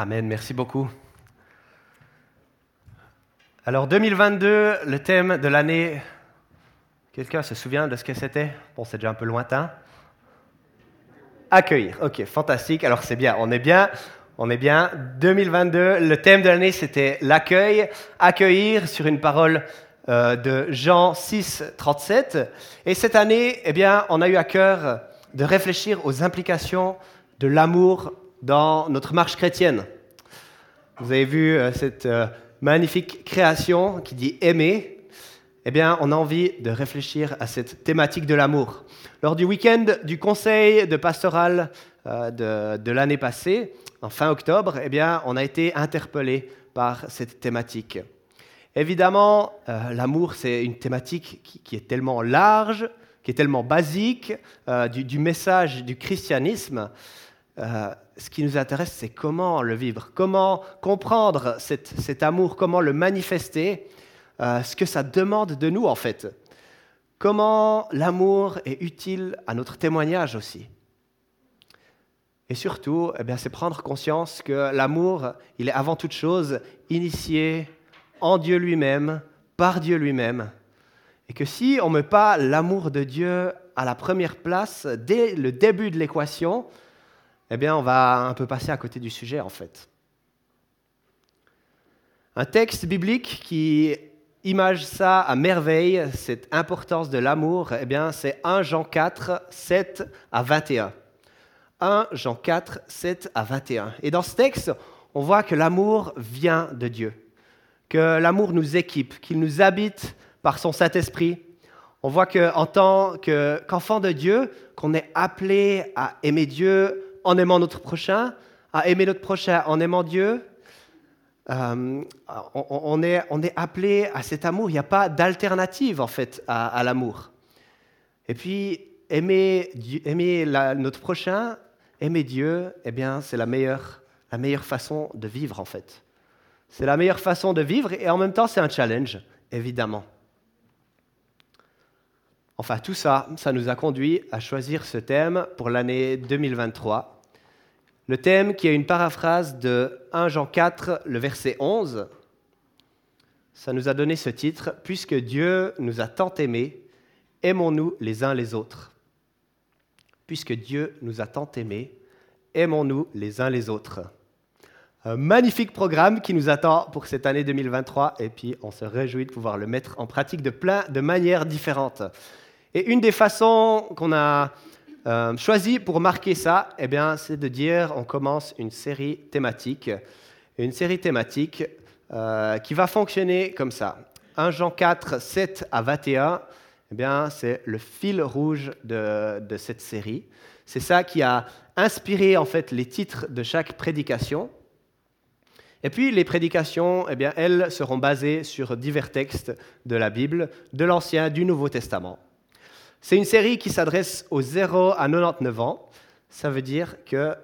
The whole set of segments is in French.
Amen, merci beaucoup. Alors 2022, le thème de l'année, quelqu'un se souvient de ce que c'était? Bon, c'est déjà un peu lointain. Accueillir, ok, fantastique. Alors c'est bien, on est bien, on est bien. 2022, le thème de l'année, c'était l'accueil, accueillir sur une parole euh, de Jean 6, 37. Et cette année, eh bien, on a eu à cœur de réfléchir aux implications de l'amour dans notre marche chrétienne. Vous avez vu euh, cette euh, magnifique création qui dit aimer. Eh bien, on a envie de réfléchir à cette thématique de l'amour. Lors du week-end du conseil de pastoral de, de l'année passée, en fin octobre, eh bien, on a été interpellé par cette thématique. Évidemment, euh, l'amour, c'est une thématique qui, est tellement large, qui est tellement basique euh, du, message du christianisme. Euh, ce qui nous intéresse, c'est comment le vivre, comment comprendre cet amour, comment le manifester, ce que ça demande de nous en fait. Comment l'amour est utile à notre témoignage aussi. Et surtout, eh c'est prendre conscience que l'amour, il est avant toute chose initié en Dieu lui-même, par Dieu lui-même. Et que si on ne met pas l'amour de Dieu à la première place dès le début de l'équation, eh bien, on va un peu passer à côté du sujet, en fait. Un texte biblique qui image ça à merveille, cette importance de l'amour, eh bien, c'est 1 Jean 4, 7 à 21. 1 Jean 4, 7 à 21. Et dans ce texte, on voit que l'amour vient de Dieu que l'amour nous équipe, qu'il nous habite par son Saint-Esprit. On voit qu'en tant qu'enfant de Dieu, qu'on est appelé à aimer Dieu en aimant notre prochain, à aimer notre prochain en aimant Dieu. Euh, on, est, appelé à cet amour. Il n'y a pas d'alternative en fait à, l'amour. Et puis aimer, aimer notre prochain, aimer Dieu, eh bien c'est la meilleure, la meilleure façon de vivre en fait. C'est la meilleure façon de vivre et en même temps c'est un challenge, évidemment. Enfin, tout ça, ça nous a conduit à choisir ce thème pour l'année 2023. Le thème qui est une paraphrase de 1 Jean 4, le verset 11. Ça nous a donné ce titre, Puisque Dieu nous a tant aimés, aimons-nous les uns les autres. Puisque Dieu nous a tant aimés, aimons-nous les uns les autres. Un magnifique programme qui nous attend pour cette année 2023 et puis on se réjouit de pouvoir le mettre en pratique de plein de manières différentes. Et une des façons qu'on a euh, choisi pour marquer ça, eh bien, c'est de dire on commence une série thématique, une série thématique euh, qui va fonctionner comme ça. 1 Jean 4, 7 à 21, eh bien, c'est le fil rouge de, de cette série. C'est ça qui a inspiré en fait les titres de chaque prédication. Et puis les prédications, eh bien, elles seront basées sur divers textes de la Bible, de l'Ancien, du Nouveau Testament. C'est une série qui s'adresse aux 0 à 99 ans. Ça veut dire que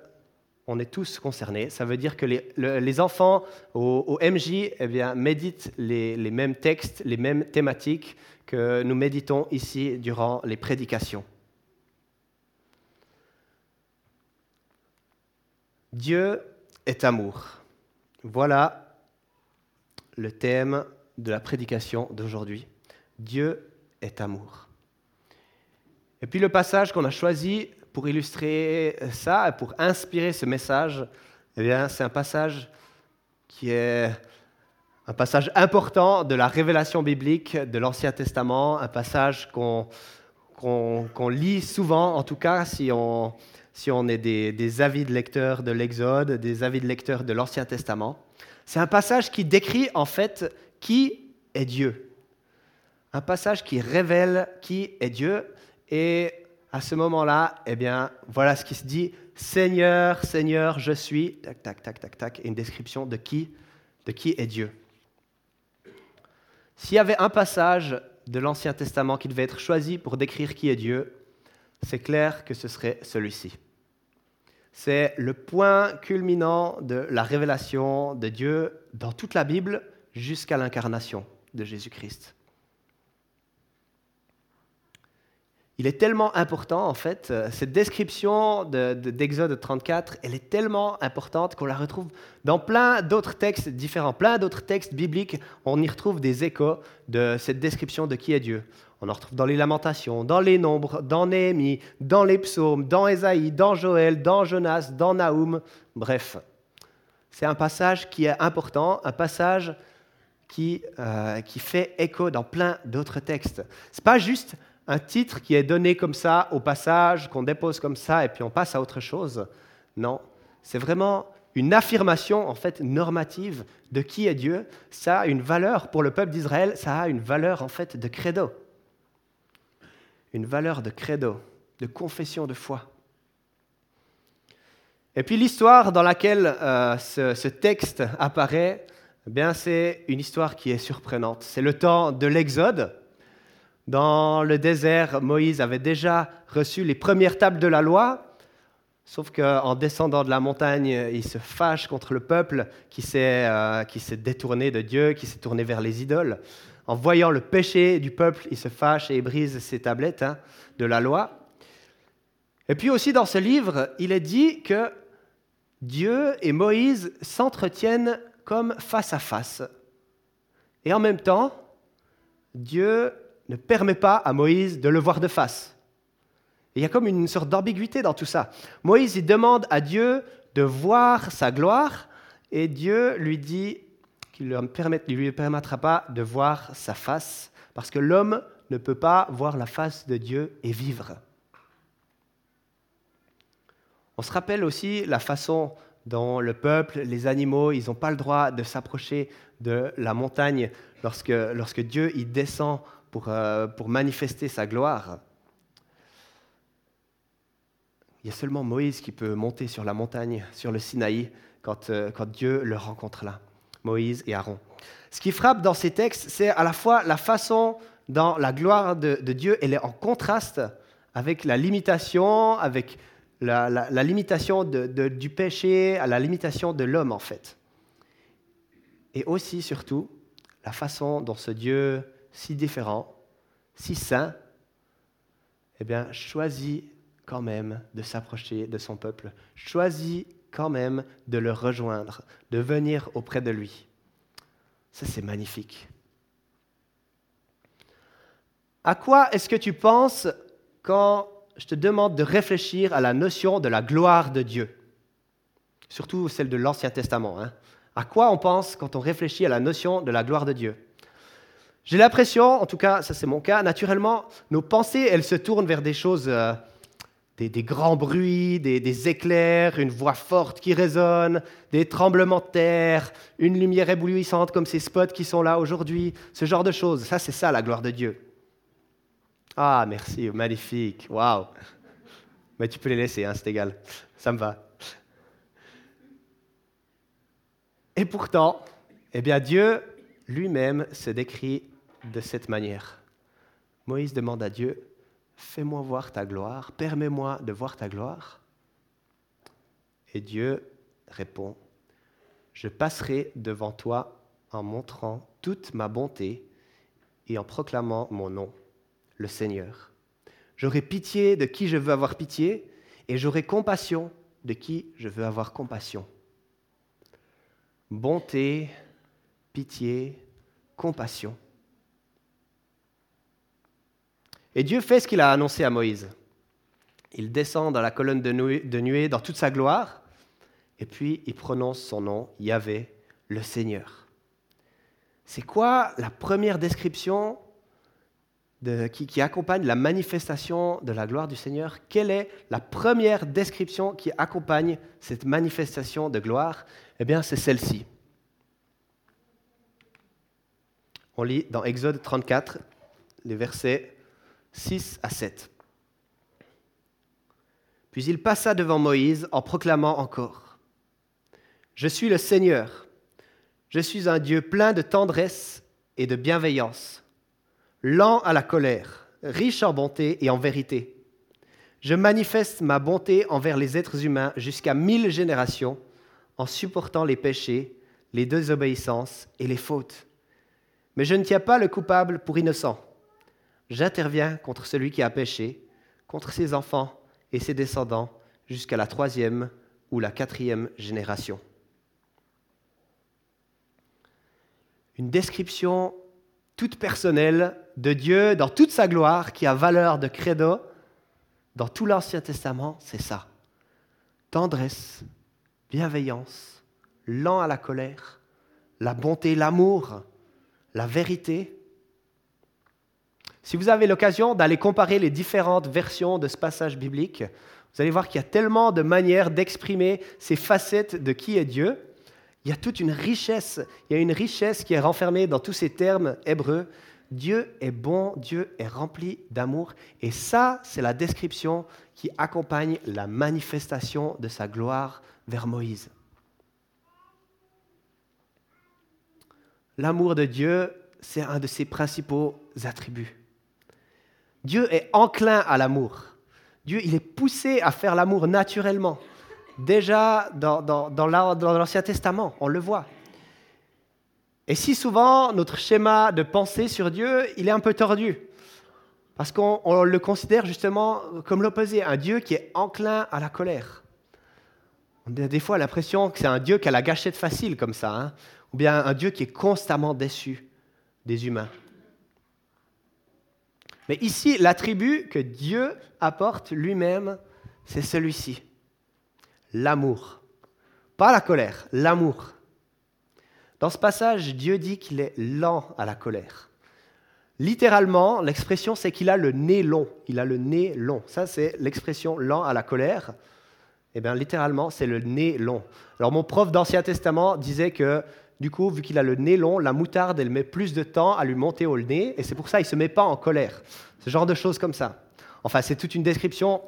on est tous concernés. Ça veut dire que les, enfants au, MJ eh méditent les mêmes textes, les mêmes thématiques que nous méditons ici durant les prédications. Dieu est amour. Voilà le thème de la prédication d'aujourd'hui. Dieu est amour. Et puis le passage qu'on a choisi pour illustrer ça, pour inspirer ce message, eh c'est un passage qui est un passage important de la révélation biblique de l'Ancien Testament, un passage qu'on lit souvent, en tout cas si on, si on est des, avis de lecteurs de l'Exode, des avis de lecteurs de l'Ancien Testament. C'est un passage qui décrit en fait qui est Dieu. Un passage qui révèle qui est Dieu. Et à ce moment-là, eh bien, voilà ce qui se dit Seigneur, Seigneur, je suis. Tac, tac, tac, tac, tac. Et une description de qui, de qui est Dieu. S'il y avait un passage de l'Ancien Testament qui devait être choisi pour décrire qui est Dieu, c'est clair que ce serait celui-ci. C'est le point culminant de la révélation de Dieu dans toute la Bible jusqu'à l'incarnation de Jésus-Christ. Il est tellement important, en fait, euh, cette description d'Exode 34, elle est tellement importante qu'on la retrouve dans plein d'autres textes différents, plein d'autres textes bibliques, on y retrouve des échos de cette description de qui est Dieu. On en retrouve dans les Lamentations, dans les Nombres, dans Néhémie, dans les Psaumes, dans Ésaïe, dans Joël, dans Jonas, dans Naoum, bref. C'est un passage qui est important, un passage qui, euh, qui fait écho dans plein d'autres textes. Ce n'est pas juste un titre qui est donné comme ça au passage, qu'on dépose comme ça et puis on passe à autre chose. Non, c'est vraiment une affirmation en fait normative de qui est Dieu. Ça a une valeur pour le peuple d'Israël, ça a une valeur en fait de credo. Une valeur de credo, de confession de foi. Et puis l'histoire dans laquelle euh, ce, texte apparaît, eh bien c'est une histoire qui est surprenante. C'est le temps de l'Exode. Dans le désert, Moïse avait déjà reçu les premières tables de la loi, sauf qu'en descendant de la montagne, il se fâche contre le peuple qui s'est euh, détourné de Dieu, qui s'est tourné vers les idoles. En voyant le péché du peuple, il se fâche et brise ses tablettes hein, de la loi. Et puis aussi dans ce livre, il est dit que Dieu et Moïse s'entretiennent comme face à face. Et en même temps, Dieu ne permet pas à Moïse de le voir de face. il y a comme une sorte d'ambiguïté dans tout ça. Moïse il demande à Dieu de voir sa gloire et Dieu lui dit qu'il ne lui permettra pas de voir sa face parce que l'homme ne peut pas voir la face de Dieu et vivre. On se rappelle aussi la façon dont le peuple, les animaux, ils n'ont pas le droit de s'approcher de la montagne lorsque, lorsque Dieu y descend euh, pour, manifester sa gloire. Il y a seulement Moïse qui peut monter sur la montagne, sur le Sinaï, quand, euh, quand Dieu le rencontre là. Moïse et Aaron. Ce qui frappe dans ces textes, c'est à la fois la façon dont la gloire de, Dieu elle est en contraste avec la limitation, avec la, limitation du péché, à la limitation de l'homme en fait. Et aussi, surtout, la façon dont ce Dieu si différent, si saint, eh bien, choisit quand même de s'approcher de son peuple, choisit quand même de le rejoindre, de venir auprès de lui. Ça, c'est magnifique. À quoi est-ce que tu penses quand je te demande de réfléchir à la notion de la gloire de Dieu? Surtout celle de l'Ancien Testament. Hein. À quoi on pense quand on réfléchit à la notion de la gloire de Dieu? J'ai l'impression, en tout cas, ça c'est mon cas, naturellement, nos pensées, elles se tournent vers des choses, euh, des, grands bruits, des, éclairs, une voix forte qui résonne, des tremblements de terre, une lumière éblouissante comme ces spots qui sont là aujourd'hui, ce genre de choses. Ça, c'est ça la gloire de Dieu. Ah, merci, magnifique, waouh. Mais tu peux les laisser, hein, c'est égal, ça me va. Et pourtant, eh bien, Dieu lui-même se décrit de cette manière. Moïse demande à Dieu, fais-moi voir ta gloire, permets-moi de voir ta gloire. Et Dieu répond, je passerai devant toi en montrant toute ma bonté et en proclamant mon nom, le Seigneur. J'aurai pitié de qui je veux avoir pitié et j'aurai compassion de qui je veux avoir compassion. Bonté, pitié, compassion. Et Dieu fait ce qu'il a annoncé à Moïse. Il descend dans la colonne de nuée, dans toute sa gloire, et puis il prononce son nom, Yahvé, le Seigneur. C'est quoi la première description qui, qui, accompagne la manifestation de la gloire du Seigneur? Quelle est la première description qui accompagne cette manifestation de gloire? Eh bien, c'est celle-ci. On lit dans Exode 34, les versets 6 à 7. Puis il passa devant Moïse en proclamant encore, Je suis le Seigneur, je suis un Dieu plein de tendresse et de bienveillance, lent à la colère, riche en bonté et en vérité. Je manifeste ma bonté envers les êtres humains jusqu'à mille générations en supportant les péchés, les désobéissances et les fautes. Mais je ne tiens pas le coupable pour innocent j'interviens contre celui qui a péché contre ses enfants et ses descendants jusqu'à la troisième ou la quatrième génération. Une description toute personnelle de Dieu dans toute sa gloire qui a valeur de credo dans tout l'Ancien Testament, c'est ça. Tendresse, bienveillance, lent à la colère, la bonté, l'amour, la vérité. Si vous avez l'occasion d'aller comparer les différentes versions de ce passage biblique, vous allez voir qu'il y a tellement de manières d'exprimer ces facettes de qui est Dieu. Il y a toute une richesse, il y a une richesse qui est renfermée dans tous ces termes hébreux. Dieu est bon, Dieu est rempli d'amour. Et ça, c'est la description qui accompagne la manifestation de sa gloire vers Moïse. L'amour de Dieu, c'est un de ses principaux attributs. Dieu est enclin à l'amour. Dieu, il est poussé à faire l'amour naturellement. Déjà dans, l'Ancien Testament, on le voit. Et si souvent notre schéma de pensée sur Dieu, il est un peu tordu, parce qu'on le considère justement comme l'opposé, un Dieu qui est enclin à la colère. On a des fois l'impression que c'est un Dieu qui a la gâchette facile comme ça, hein, ou bien un Dieu qui est constamment déçu des humains. Mais ici, l'attribut que Dieu apporte lui-même, c'est celui-ci, l'amour. Pas la colère, l'amour. Dans ce passage, Dieu dit qu'il est lent à la colère. Littéralement, l'expression c'est qu'il a le nez long. Il a le nez long. Ça, c'est l'expression lent à la colère. Eh bien, littéralement, c'est le nez long. Alors, mon prof d'Ancien Testament disait que, du coup, vu qu'il a le nez long, la moutarde, elle met plus de temps à lui monter au nez, et c'est pour ça qu'il ne se met pas en colère. Ce genre de choses comme ça. Enfin, c'est toute une description,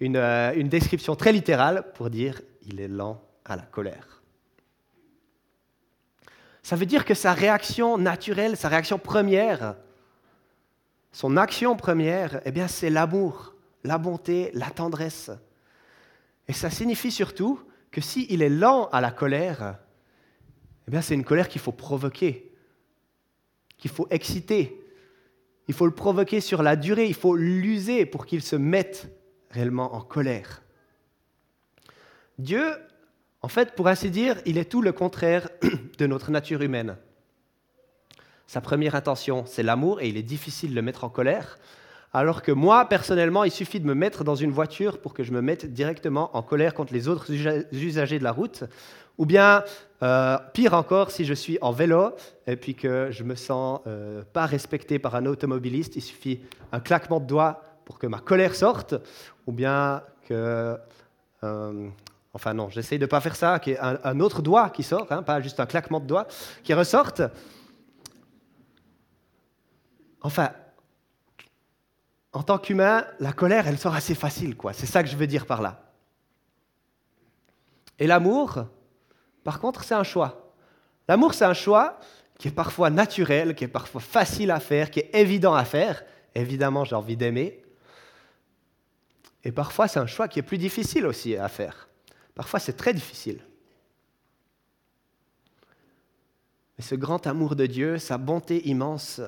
une, euh, une description très littérale pour dire il est lent à la colère. Ça veut dire que sa réaction naturelle, sa réaction première, son action première, eh bien, c'est l'amour, la bonté, la tendresse. Et ça signifie surtout que s'il est lent à la colère, eh bien, c'est une colère qu'il faut provoquer, qu'il faut exciter. Il faut le provoquer sur la durée, il faut l'user pour qu'il se mette réellement en colère. Dieu en fait, pour ainsi dire, il est tout le contraire de notre nature humaine. Sa première intention, c'est l'amour, et il est difficile de le mettre en colère, alors que moi, personnellement, il suffit de me mettre dans une voiture pour que je me mette directement en colère contre les autres usagers de la route, ou bien, euh, pire encore, si je suis en vélo et puis que je me sens euh, pas respecté par un automobiliste, il suffit un claquement de doigts pour que ma colère sorte, ou bien que euh, Enfin non, j'essaye de ne pas faire ça, qu'il y ait un, autre doigt qui sort, hein, pas juste un claquement de doigts, qui ressorte. Enfin, en tant qu'humain, la colère, elle sort assez facile, quoi. C'est ça que je veux dire par là. Et l'amour, par contre, c'est un choix. L'amour, c'est un choix qui est parfois naturel, qui est parfois facile à faire, qui est évident à faire. Évidemment, j'ai envie d'aimer. Et parfois, c'est un choix qui est plus difficile aussi à faire. Parfois, c'est très difficile. Mais ce grand amour de Dieu, sa bonté immense,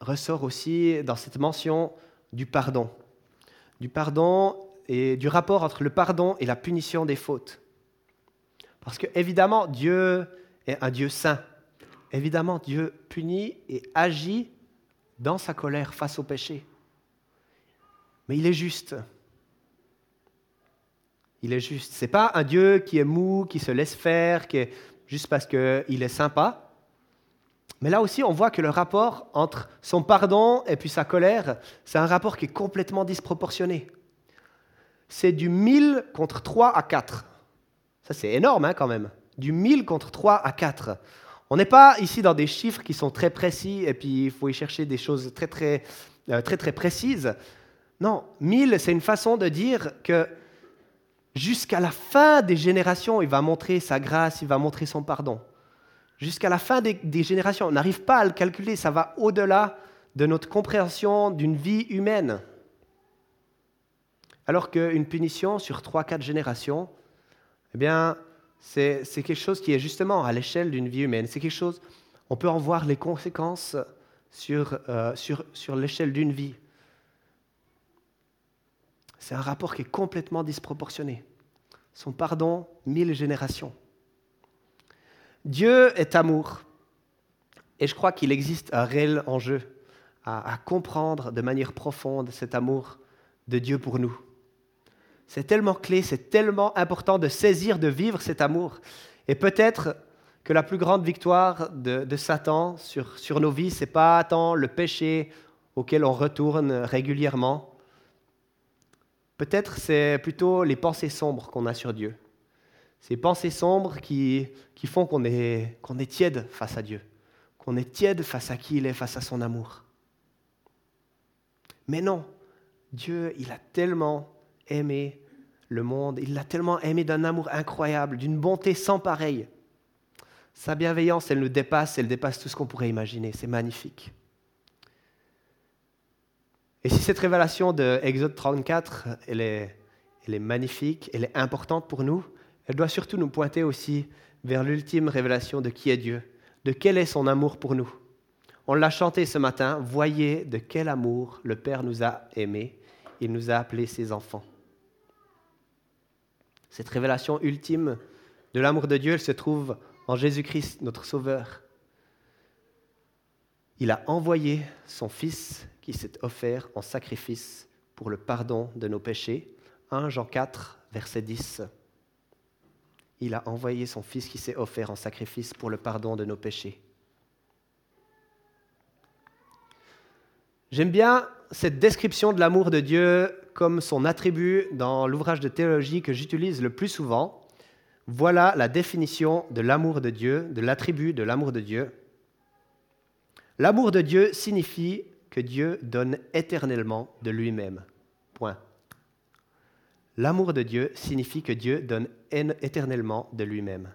ressort aussi dans cette mention du pardon. Du pardon et du rapport entre le pardon et la punition des fautes. Parce que, évidemment, Dieu est un Dieu saint. Évidemment, Dieu punit et agit dans sa colère face au péché. Mais il est juste. Il est juste. C'est pas un Dieu qui est mou, qui se laisse faire, qui est juste parce qu'il est sympa. Mais là aussi, on voit que le rapport entre son pardon et puis sa colère, c'est un rapport qui est complètement disproportionné. C'est du 1000 contre 3 à 4. Ça, c'est énorme hein, quand même. Du 1000 contre 3 à 4. On n'est pas ici dans des chiffres qui sont très précis et puis il faut y chercher des choses très, très, euh, très, très précises. Non, 1000, c'est une façon de dire que Jusqu'à la fin des générations, il va montrer sa grâce, il va montrer son pardon. Jusqu'à la fin des, générations, on n'arrive pas à le calculer, ça va au-delà de notre compréhension d'une vie humaine. Alors qu'une punition sur 3-4 générations, eh bien, c'est quelque chose qui est justement à l'échelle d'une vie humaine. C'est quelque chose, on peut en voir les conséquences sur, euh, sur l'échelle d'une vie. c'est un rapport qui est complètement disproportionné. Son pardon, mille générations. Dieu est amour. Et je crois qu'il existe un réel enjeu à, comprendre de manière profonde cet amour de Dieu pour nous. C'est tellement clé, c'est tellement important de saisir, de vivre cet amour. Et peut-être que la plus grande victoire de, Satan sur, sur nos vies, ce n'est pas tant le péché auquel on retourne régulièrement. Peut-être c'est plutôt les pensées sombres qu'on a sur Dieu. Ces pensées sombres qui, qui font qu'on est, qu'on est tiède face à Dieu, qu'on est tiède face à qui il est, face à son amour. Mais non, Dieu, il a tellement aimé le monde, il l'a tellement aimé d'un amour incroyable, d'une bonté sans pareille. Sa bienveillance, elle nous dépasse, elle dépasse tout ce qu'on pourrait imaginer. C'est magnifique. Et si cette révélation de Exode 34, elle est, elle est magnifique, elle est importante pour nous, elle doit surtout nous pointer aussi vers l'ultime révélation de qui est Dieu, de quel est son amour pour nous. On l'a chanté ce matin, voyez de quel amour le Père nous a aimés, il nous a appelés ses enfants. Cette révélation ultime de l'amour de Dieu, elle se trouve en Jésus-Christ, notre Sauveur. Il a envoyé son Fils qui s'est offert en sacrifice pour le pardon de nos péchés. 1 Jean 4, verset 10. Il a envoyé son Fils qui s'est offert en sacrifice pour le pardon de nos péchés. J'aime bien cette description de l'amour de Dieu comme son attribut dans l'ouvrage de théologie que j'utilise le plus souvent. Voilà la définition de l'amour de Dieu, de l'attribut de l'amour de Dieu. L'amour de Dieu signifie que Dieu donne éternellement de lui-même. Point. L'amour de Dieu signifie que Dieu donne éternellement de lui-même.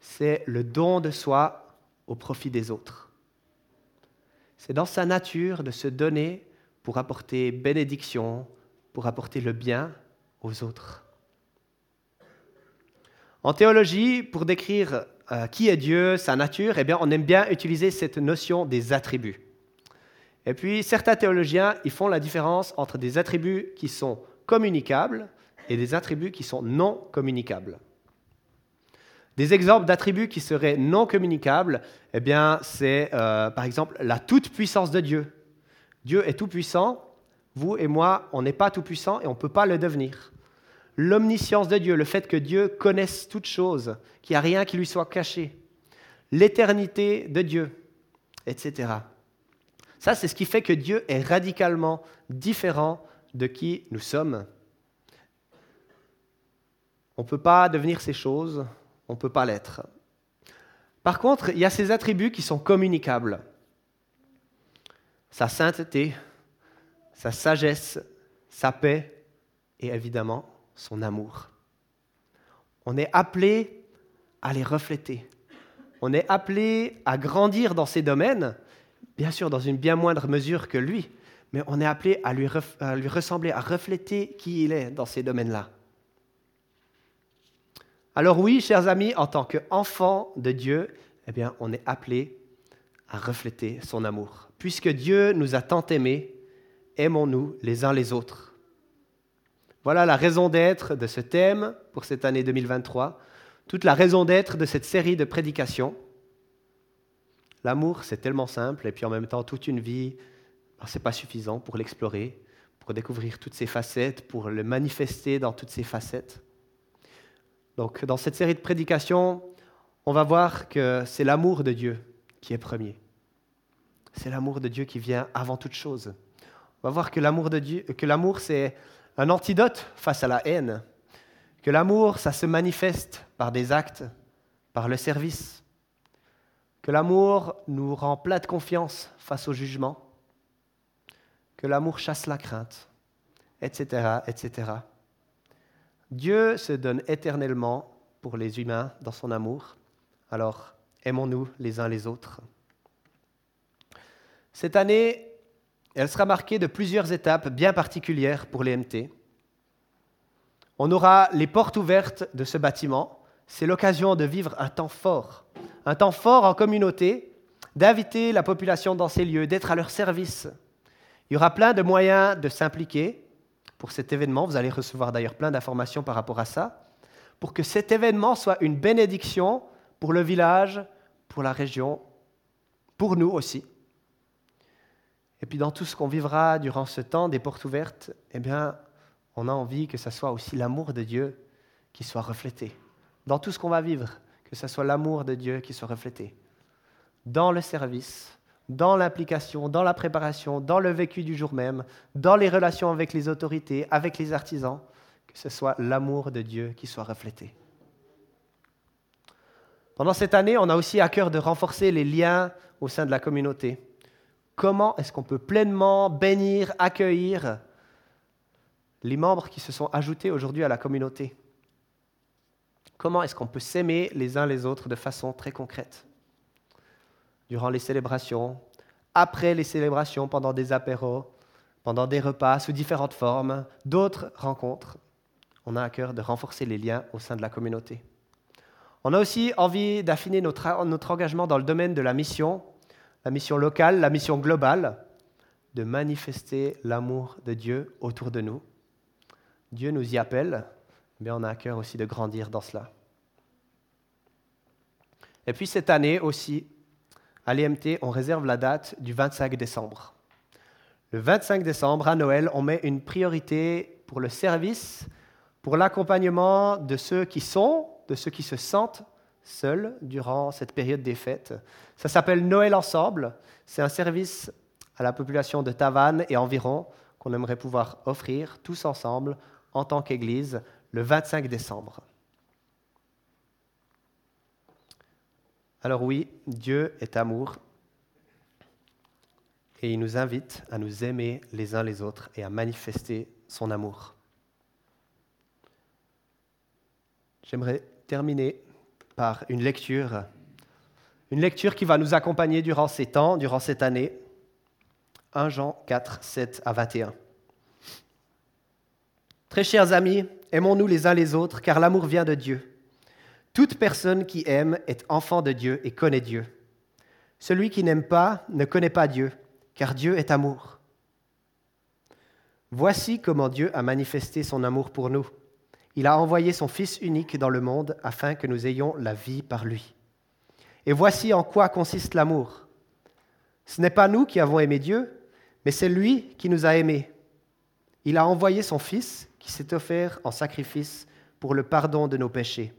C'est le don de soi au profit des autres. C'est dans sa nature de se donner pour apporter bénédiction, pour apporter le bien aux autres. En théologie, pour décrire euh, qui est Dieu, sa nature, eh bien, on aime bien utiliser cette notion des attributs. Et puis, certains théologiens, ils font la différence entre des attributs qui sont communicables et des attributs qui sont non communicables. Des exemples d'attributs qui seraient non communicables, eh bien, c'est euh, par exemple la toute-puissance de Dieu. Dieu est tout-puissant, vous et moi, on n'est pas tout-puissant et on ne peut pas le devenir. L'omniscience de Dieu, le fait que Dieu connaisse toutes choses, qu'il n'y a rien qui lui soit caché. L'éternité de Dieu, etc. Ça, c'est ce qui fait que Dieu est radicalement différent de qui nous sommes. On ne peut pas devenir ces choses, on ne peut pas l'être. Par contre, il y a ces attributs qui sont communicables. Sa sainteté, sa sagesse, sa paix et évidemment son amour. On est appelé à les refléter. On est appelé à grandir dans ces domaines, bien sûr dans une bien moindre mesure que lui, mais on est appelé à lui, ressembler, à refléter qui il est dans ces domaines-là. Alors oui, chers amis, en tant qu'enfants de Dieu, eh bien, on est appelé à refléter son amour. Puisque Dieu nous a tant aimés, aimons-nous les uns les autres. Voilà la raison d'être de ce thème pour cette année 2023, toute la raison d'être de cette série de prédications. L'amour, c'est tellement simple, et puis en même temps, toute une vie, ben, ce n'est pas suffisant pour l'explorer, pour découvrir toutes ses facettes, pour le manifester dans toutes ses facettes. Donc, dans cette série de prédications, on va voir que c'est l'amour de Dieu qui est premier. C'est l'amour de Dieu qui vient avant toute chose. On va voir que l'amour de Dieu, que l'amour c'est un antidote face à la haine, que l'amour ça se manifeste par des actes, par le service, que l'amour nous rend plein de confiance face au jugement, que l'amour chasse la crainte, etc., etc. Dieu se donne éternellement pour les humains dans son amour. Alors, aimons-nous les uns les autres. Cette année, elle sera marquée de plusieurs étapes bien particulières pour les MT. On aura les portes ouvertes de ce bâtiment. C'est l'occasion de vivre un temps fort, un temps fort en communauté, d'inviter la population dans ces lieux, d'être à leur service. Il y aura plein de moyens de s'impliquer, pour cet événement. Vous allez recevoir d'ailleurs plein d'informations par rapport à ça. Pour que cet événement soit une bénédiction pour le village, pour la région, pour nous aussi. Et puis dans tout ce qu'on vivra durant ce temps des portes ouvertes, eh bien, on a envie que ce soit aussi l'amour de Dieu qui soit reflété. Dans tout ce qu'on va vivre, que ce soit l'amour de Dieu qui soit reflété. Dans le service, dans l'implication, dans la préparation, dans le vécu du jour même, dans les relations avec les autorités, avec les artisans, que ce soit l'amour de Dieu qui soit reflété. Pendant cette année, on a aussi à cœur de renforcer les liens au sein de la communauté. Comment est-ce qu'on peut pleinement bénir, accueillir les membres qui se sont ajoutés aujourd'hui à la communauté? Comment est-ce qu'on peut s'aimer les uns les autres de façon très concrète? Durant les célébrations, après les célébrations, pendant des apéros, pendant des repas sous différentes formes, d'autres rencontres, on a à cœur de renforcer les liens au sein de la communauté. On a aussi envie d'affiner notre, notre engagement dans le domaine de la mission la mission locale, la mission globale, de manifester l'amour de Dieu autour de nous. Dieu nous y appelle, mais on a à cœur aussi de grandir dans cela. Et puis cette année aussi, à l'EMT, on réserve la date du 25 décembre. Le 25 décembre, à Noël, on met une priorité pour le service, pour l'accompagnement de ceux qui sont, de ceux qui se sentent seul durant cette période des fêtes. Ça s'appelle Noël ensemble. C'est un service à la population de Tavannes et environ qu'on aimerait pouvoir offrir tous ensemble en tant qu'Église le 25 décembre. Alors oui, Dieu est amour et il nous invite à nous aimer les uns les autres et à manifester son amour. J'aimerais terminer par une lecture, une lecture qui va nous accompagner durant ces temps, durant cette année. 1 Jean 4, 7 à 21. Très chers amis, aimons-nous les uns les autres, car l'amour vient de Dieu. Toute personne qui aime est enfant de Dieu et connaît Dieu. Celui qui n'aime pas ne connaît pas Dieu, car Dieu est amour. Voici comment Dieu a manifesté son amour pour nous. Il a envoyé son Fils unique dans le monde afin que nous ayons la vie par lui. Et voici en quoi consiste l'amour. Ce n'est pas nous qui avons aimé Dieu, mais c'est lui qui nous a aimés. Il a envoyé son Fils qui s'est offert en sacrifice pour le pardon de nos péchés.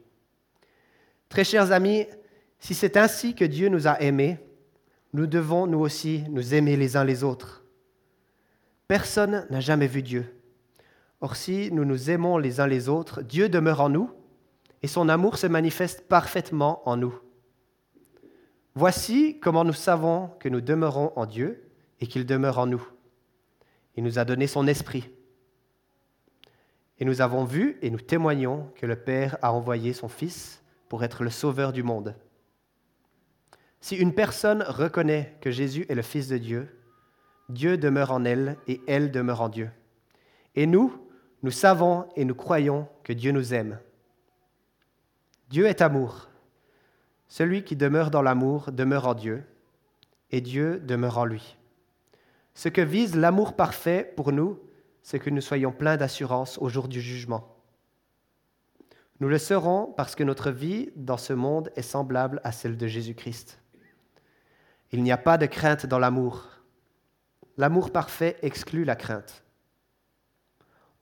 Très chers amis, si c'est ainsi que Dieu nous a aimés, nous devons nous aussi nous aimer les uns les autres. Personne n'a jamais vu Dieu. Or si nous nous aimons les uns les autres, Dieu demeure en nous et son amour se manifeste parfaitement en nous. Voici comment nous savons que nous demeurons en Dieu et qu'il demeure en nous. Il nous a donné son esprit. Et nous avons vu et nous témoignons que le Père a envoyé son Fils pour être le Sauveur du monde. Si une personne reconnaît que Jésus est le Fils de Dieu, Dieu demeure en elle et elle demeure en Dieu. Et nous, nous savons et nous croyons que Dieu nous aime. Dieu est amour. Celui qui demeure dans l'amour demeure en Dieu, et Dieu demeure en lui. Ce que vise l'amour parfait pour nous, c'est que nous soyons pleins d'assurance au jour du jugement. Nous le serons parce que notre vie dans ce monde est semblable à celle de Jésus-Christ. Il n'y a pas de crainte dans l'amour. L'amour parfait exclut la crainte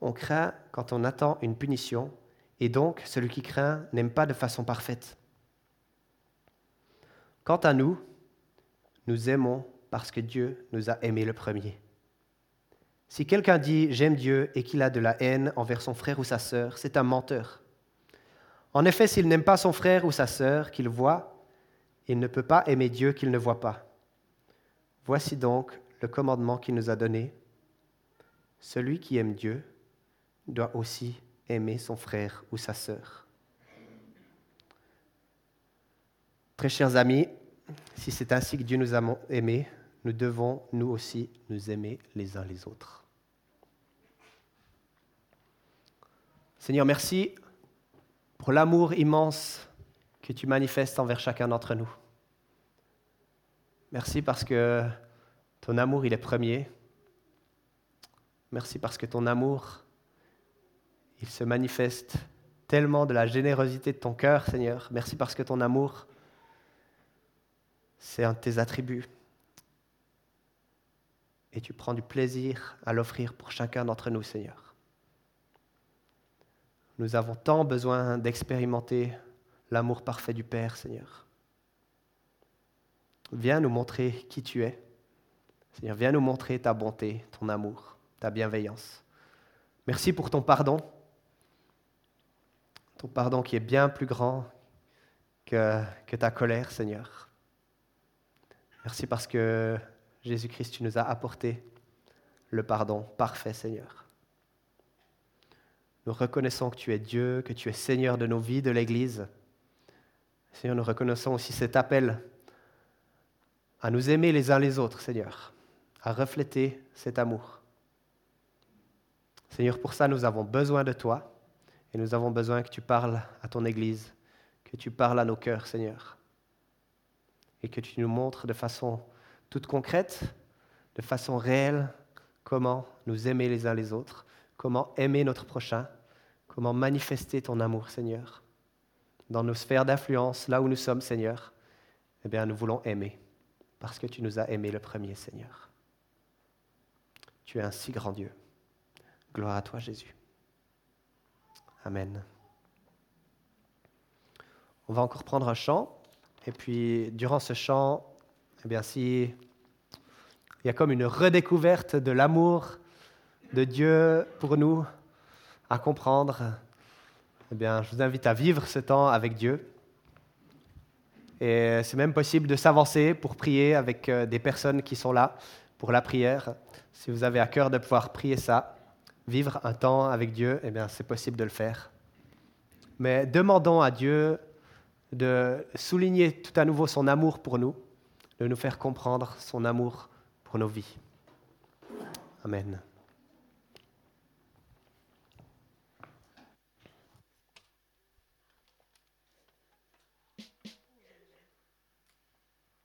on craint quand on attend une punition, et donc celui qui craint n'aime pas de façon parfaite. Quant à nous, nous aimons parce que Dieu nous a aimés le premier. Si quelqu'un dit j'aime Dieu et qu'il a de la haine envers son frère ou sa sœur, c'est un menteur. En effet, s'il n'aime pas son frère ou sa sœur qu'il voit, il ne peut pas aimer Dieu qu'il ne voit pas. Voici donc le commandement qu'il nous a donné. Celui qui aime Dieu doit aussi aimer son frère ou sa sœur. Très chers amis, si c'est ainsi que Dieu nous a aimés, nous devons nous aussi nous aimer les uns les autres. Seigneur, merci pour l'amour immense que tu manifestes envers chacun d'entre nous. Merci parce que ton amour, il est premier. Merci parce que ton amour il se manifeste tellement de la générosité de ton cœur, Seigneur. Merci parce que ton amour, c'est un de tes attributs. Et tu prends du plaisir à l'offrir pour chacun d'entre nous, Seigneur. Nous avons tant besoin d'expérimenter l'amour parfait du Père, Seigneur. Viens nous montrer qui tu es. Seigneur, viens nous montrer ta bonté, ton amour, ta bienveillance. Merci pour ton pardon. Pardon qui est bien plus grand que, que ta colère, Seigneur. Merci parce que Jésus-Christ, tu nous as apporté le pardon parfait, Seigneur. Nous reconnaissons que tu es Dieu, que tu es Seigneur de nos vies, de l'Église. Seigneur, nous reconnaissons aussi cet appel à nous aimer les uns les autres, Seigneur, à refléter cet amour. Seigneur, pour ça, nous avons besoin de toi et nous avons besoin que tu parles à ton Église, que tu parles à nos cœurs, Seigneur, et que tu nous montres de façon toute concrète, de façon réelle, comment nous aimer les uns les autres, comment aimer notre prochain, comment manifester ton amour, Seigneur. Dans nos sphères d'influence, là où nous sommes, Seigneur, eh bien, nous voulons aimer, parce que tu nous as aimés le premier, Seigneur. Tu es un si grand Dieu. Gloire à toi, Jésus. Amen. On va encore prendre un chant, et puis durant ce chant, eh si il y a comme une redécouverte de l'amour de Dieu pour nous à comprendre, eh bien, je vous invite à vivre ce temps avec Dieu. Et c'est même possible de s'avancer pour prier avec euh, des personnes qui sont là pour la prière. Si vous avez à cœur de pouvoir prier ça, vivre un temps avec Dieu, eh bien, c'est possible de le faire. Mais demandons à Dieu de souligner tout à nouveau son amour pour nous, de nous faire comprendre son amour pour nos vies. Amen.